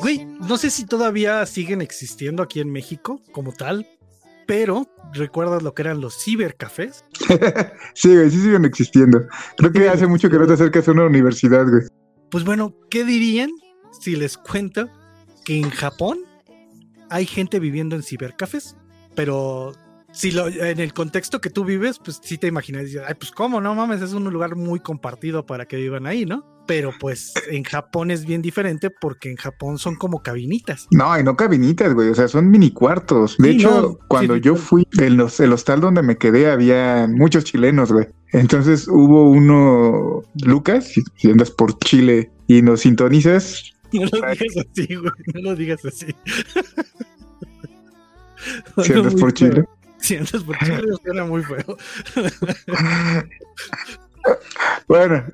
Güey, no sé si todavía siguen existiendo aquí en México como tal, pero ¿recuerdas lo que eran los cibercafés? sí, güey, sí siguen existiendo. Creo que hace mucho que no te acercas a una universidad, güey. Pues bueno, ¿qué dirían si les cuento que en Japón hay gente viviendo en cibercafés? Pero si lo, en el contexto que tú vives, pues sí te imaginas, ay, pues cómo, no mames, es un lugar muy compartido para que vivan ahí, ¿no? Pero pues en Japón es bien diferente porque en Japón son como cabinitas. No, y no cabinitas, güey, o sea, son mini cuartos. De hecho, cuando yo fui, en los, el hostal donde me quedé había muchos chilenos, güey. Entonces hubo uno, Lucas, si andas por Chile y nos sintonizas. No lo digas así, güey, no lo digas así. Si andas por Chile. Si andas por Chile, suena muy feo. bueno,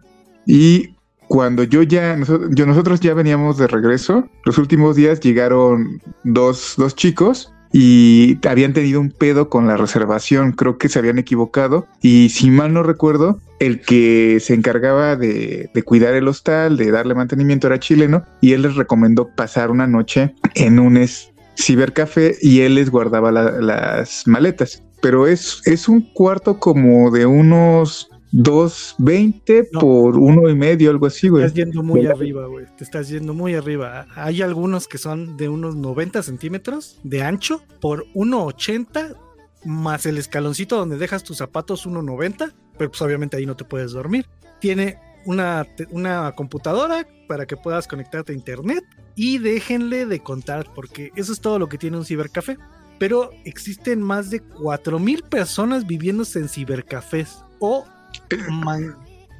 y cuando yo ya, yo, nosotros ya veníamos de regreso, los últimos días llegaron dos, dos chicos y habían tenido un pedo con la reservación, creo que se habían equivocado y si mal no recuerdo, el que se encargaba de, de, cuidar el hostal, de darle mantenimiento era chileno y él les recomendó pasar una noche en un, cibercafé y él les guardaba las maletas. Pero es, es un cuarto como de unos 2.20 por uno y medio, algo así, güey. Estás yendo muy arriba, güey. Te estás yendo muy arriba. Hay algunos que son de unos 90 centímetros de ancho por 1.80 más el escaloncito donde dejas tus zapatos 1.90, pero pues obviamente ahí no te puedes dormir. Tiene una, una computadora para que puedas conectarte a internet y déjenle de contar porque eso es todo lo que tiene un cibercafé. Pero existen más de 4.000 personas viviéndose en cibercafés o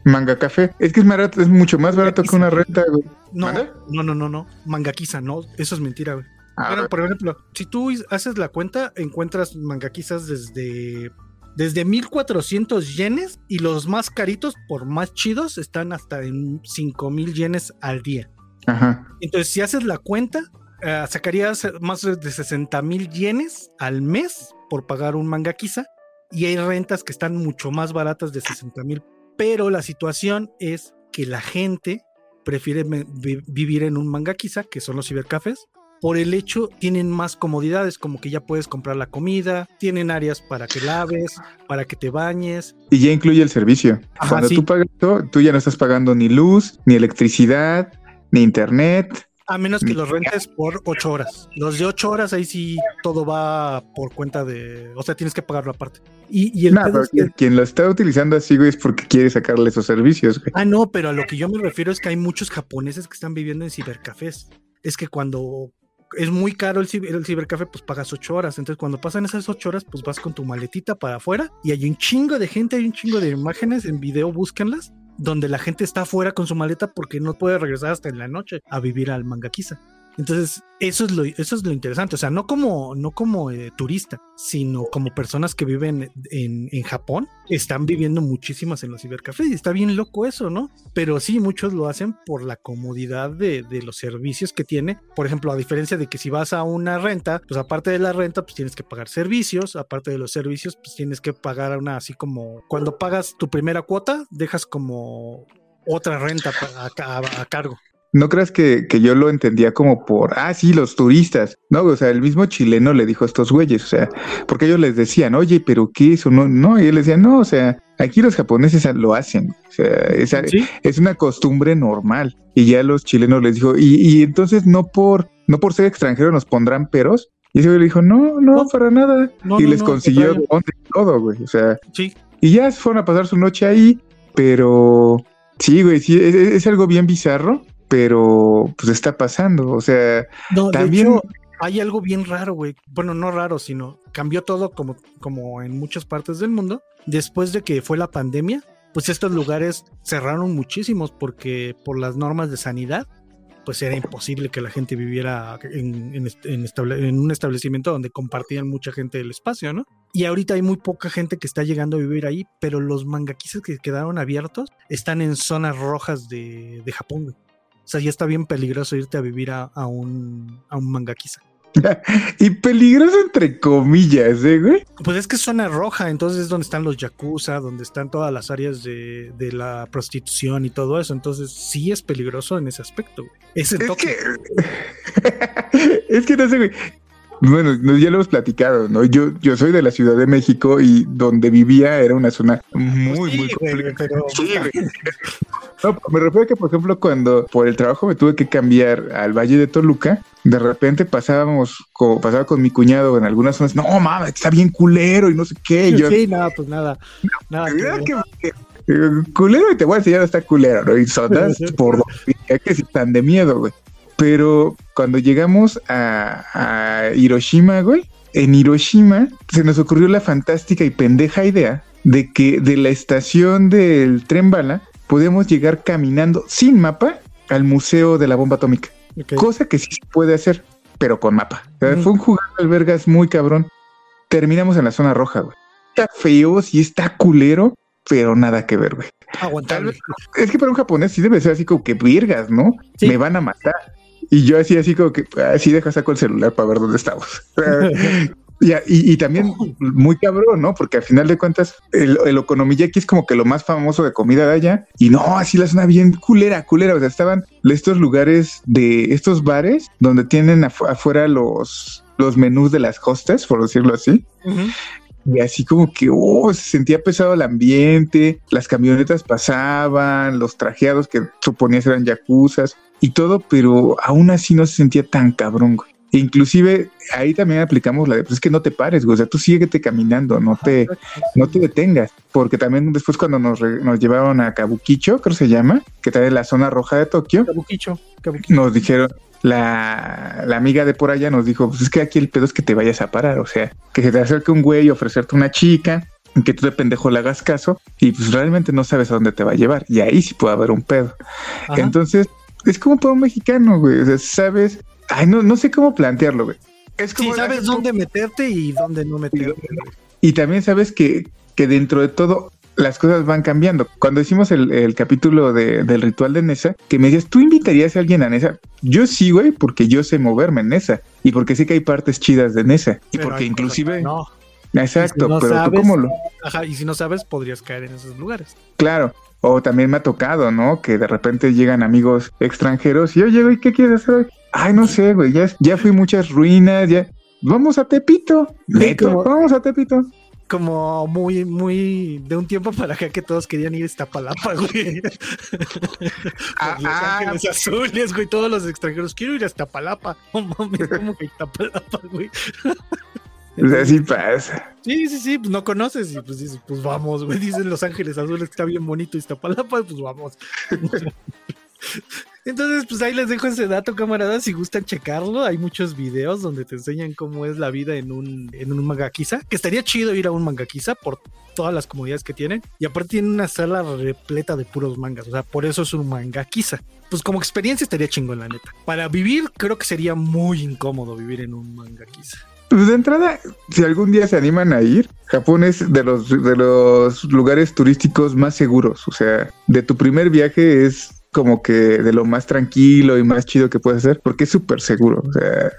manga café. Es que es, barato, es mucho más barato que una renta, güey. No, no, no, no, no. Mangaquiza, no. Eso es mentira, güey. Ah, por ejemplo, si tú haces la cuenta, encuentras mangaquizas desde desde 1400 yenes y los más caritos, por más chidos, están hasta en 5000 yenes al día. Ajá. Entonces, si haces la cuenta, eh, sacarías más de 60 mil yenes al mes por pagar un mangaquiza y hay rentas que están mucho más baratas de 60 mil. Pero la situación es que la gente prefiere vivir en un mangaquiza, que son los cibercafés, por el hecho tienen más comodidades, como que ya puedes comprar la comida, tienen áreas para que laves, para que te bañes. Y ya incluye el servicio. Cuando tú pagas esto, tú ya no estás pagando ni luz, ni electricidad, ni internet. A menos que los rentes por ocho horas. Los de ocho horas, ahí sí todo va por cuenta de. O sea, tienes que pagarlo aparte. Y, el quien lo está utilizando así, güey, es porque quiere sacarle esos servicios, güey. Ah, no, pero a lo que yo me refiero es que hay muchos japoneses que están viviendo en cibercafés. Es que cuando es muy caro el, cibercafé, pues pagas ocho horas. Entonces, cuando pasan esas ocho horas, pues vas con tu maletita para afuera y hay un chingo de gente, hay un chingo de imágenes en video, búsquenlas, donde la gente está afuera con su maleta porque no puede regresar hasta en la noche a vivir al Mangaquiza. Entonces, eso es lo, eso es lo interesante. O sea, no como, no como eh, turista, sino como personas que viven en, en, Japón, están viviendo muchísimas en los cibercafés. Y está bien loco eso, ¿no? Pero sí, muchos lo hacen por la comodidad de, de, los servicios que tiene. Por ejemplo, a diferencia de que si vas a una renta, pues aparte de la renta, pues tienes que pagar servicios. Aparte de los servicios, pues tienes que pagar una así como cuando pagas tu primera cuota, dejas como otra renta a, a cargo no creas que, que, yo lo entendía como por, ah, sí, los turistas, ¿no? O sea, el mismo chileno le dijo a estos güeyes, o sea, porque ellos les decían, oye, pero ¿qué eso? No, no, y él decía, no, o sea, aquí los japoneses lo hacen, o sea, es, es una costumbre normal. Y ya los chilenos les dijo, y, y entonces no por, no por ser extranjero nos pondrán peros. Y ese güey le dijo, no, no, para nada. y les consiguió todo, güey, o sea. Sí. Y ya fueron a pasar su noche ahí, pero sí, güey, sí, es algo bien bizarro pero pues está pasando, o sea, también... hay algo bien raro, güey. Bueno, no raro, sino cambió todo como, como en muchas partes del mundo. Después de que fue la pandemia, pues estos lugares cerraron muchísimos porque por las normas de sanidad, pues era imposible que la gente viviera en, en, un establecimiento donde compartían mucha gente el espacio, ¿no? Y ahorita hay muy poca gente que está llegando a vivir ahí, pero los mangaquises que quedaron abiertos están en zonas rojas de, de Japón, güey. O sea, ya está bien peligroso irte a vivir a, un, a un y peligroso entre comillas, ¿eh, güey? Pues es que es zona roja, entonces es donde están los yakuza, donde están todas las áreas de, de la prostitución y todo eso. Entonces sí es peligroso en ese aspecto, güey. Ese Es toque. que, es que no sé, güey. Bueno, no- ya lo hemos platicado, ¿no? Yo, yo soy de la Ciudad de México y donde vivía era una zona muy, Pues Sí, muy pero- Sí. No, me refiero a que, por ejemplo, cuando por el trabajo me tuve que cambiar al Valle de Toluca, de repente pasábamos, pasaba con mi cuñado en algunas zonas, no, mames, está bien culero y no sé qué. yo, sí, nada, pues nada. Nada que eh, culero y te voy a enseñar a estar culero, ¿no? Y zonas por donde que sí están de miedo, güey. Pero cuando llegamos a, a Hiroshima, güey, en Hiroshima se nos ocurrió la fantástica y pendeja idea de que de la estación del tren bala podemos llegar caminando sin mapa al museo de la bomba atómica. Cosa que sí se puede hacer, pero con mapa. O sea, Mm. Fue un jugar de albergas muy cabrón. Terminamos en la zona roja, güey. Está feo, sí está culero, pero nada que ver, güey. Aguantable. Es que para un japonés sí debe ser así como que virgas, ¿no? Sí. Me van a matar. Y yo así, así como que, así deja saco el celular para ver dónde estamos. Y, y, y también muy cabrón, ¿no? Porque al final de cuentas, el, el okonomiyaki es como que lo más famoso de comida de allá. Y no, así la zona bien culera, culera. O sea, estaban estos lugares de estos bares donde tienen afu- afuera los, los menús de las hostes, por decirlo así. Y así como que, oh, se sentía pesado el ambiente, las camionetas pasaban, los trajeados que suponías eran yacuzas y todo, pero aún así no se sentía tan cabrón, güey. Inclusive ahí también aplicamos la de, pues es que no te pares, güey, o sea, tú síguete caminando, no te, no te detengas, porque también después cuando nos, re- nos llevaron a Kabukicho, creo que se llama, que está en la zona roja de Tokio, Kabukicho, Kabukicho. nos dijeron, la, la amiga de por allá nos dijo, pues es que aquí el pedo es que te vayas a parar, o sea, que se te acerque un güey y ofrecerte una chica, que tú de pendejo le hagas caso, y pues realmente no sabes a dónde te va a llevar, y ahí sí puede haber un pedo. Ajá. Entonces, es como para un mexicano, güey, o sea, sabes, ay, no, no sé cómo plantearlo, güey. Es Sí, como sabes dónde meterte y dónde no meterte. y también sabes que, que dentro de todo las cosas van cambiando. Cuando hicimos el, el capítulo de- del ritual de Nesa, que me decías, ¿tú invitarías a alguien a Nesa? Yo sí, güey, porque yo sé moverme en Nesa y porque sé que hay partes chidas de Nesa y Pero porque inclusive... No. Exacto, Y si no pero tú cómo lo... Ajá, y si no sabes, podrías caer en esos lugares. Claro. O también me ha tocado, ¿no? Que de repente llegan amigos extranjeros y oye, güey, ¿qué quieres hacer? Ay, no sé, güey, ya, ya fui muchas ruinas, ya... Vamos a Tepito. Neto, como- vamos a Tepito. Como muy, muy de un tiempo para acá que todos querían ir a Iztapalapa, güey. Ah, Los ah, Azules, güey. Todos los extranjeros. Quiero ir a Iztapalapa. No mames, ¿cómo que Iztapalapa, güey? o sea, sí pasa. Sí, sí, sí, pues no conoces y pues dices, pues vamos, güey. Dicen Los Ángeles Azules que está bien bonito Iztapalapa, pues vamos. Entonces, pues ahí les dejo ese dato, camaradas. Si gustan checarlo, hay muchos videos donde te enseñan cómo es la vida en un, en un. Que estaría chido ir a un mangaquiza por todas las comodidades que tienen. Y aparte tienen una sala repleta de puros mangas. O sea, por eso es un mangaquiza. Pues como experiencia estaría chingón, la neta. Para vivir, creo que sería muy incómodo vivir en un mangaquiza. Pues de entrada, si algún día se animan a ir, Japón es de los, de los lugares turísticos más seguros. O sea, de tu primer viaje es como que de lo más tranquilo y más chido que puedes hacer, porque es súper seguro. O sea,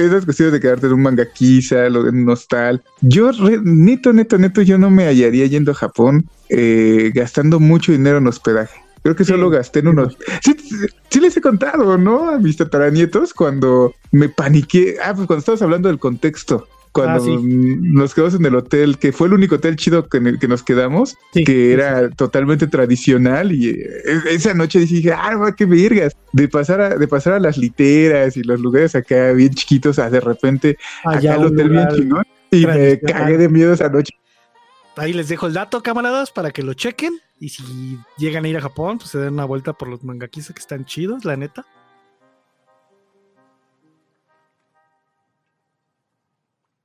esas cuestiones de quedarte en un mangaquiza, lo de un hostal. Yo, re- neto, neto, neto, yo no me hallaría yendo a Japón eh, gastando mucho dinero en hospedaje. Creo que Sí. solo gasté en unos. Sí, sí, sí les he contado, ¿no? A mis tataranietos cuando me paniqué. Ah, pues cuando estabas hablando del contexto. Cuando Ah, mm, nos quedamos en el hotel, que fue el único hotel chido que, en el que nos quedamos, que era totalmente tradicional. Y eh, esa noche dije, ah, va, qué vergas. De pasar, a, de pasar a las literas y los lugares acá bien chiquitos a de repente Allá acá el hotel bien chingón. Y me cagué de miedo esa noche. Ahí les dejo el dato, camaradas, para que lo chequen. Y si llegan a ir a Japón, pues se den una vuelta por los mangaquisa que están chidos, la neta.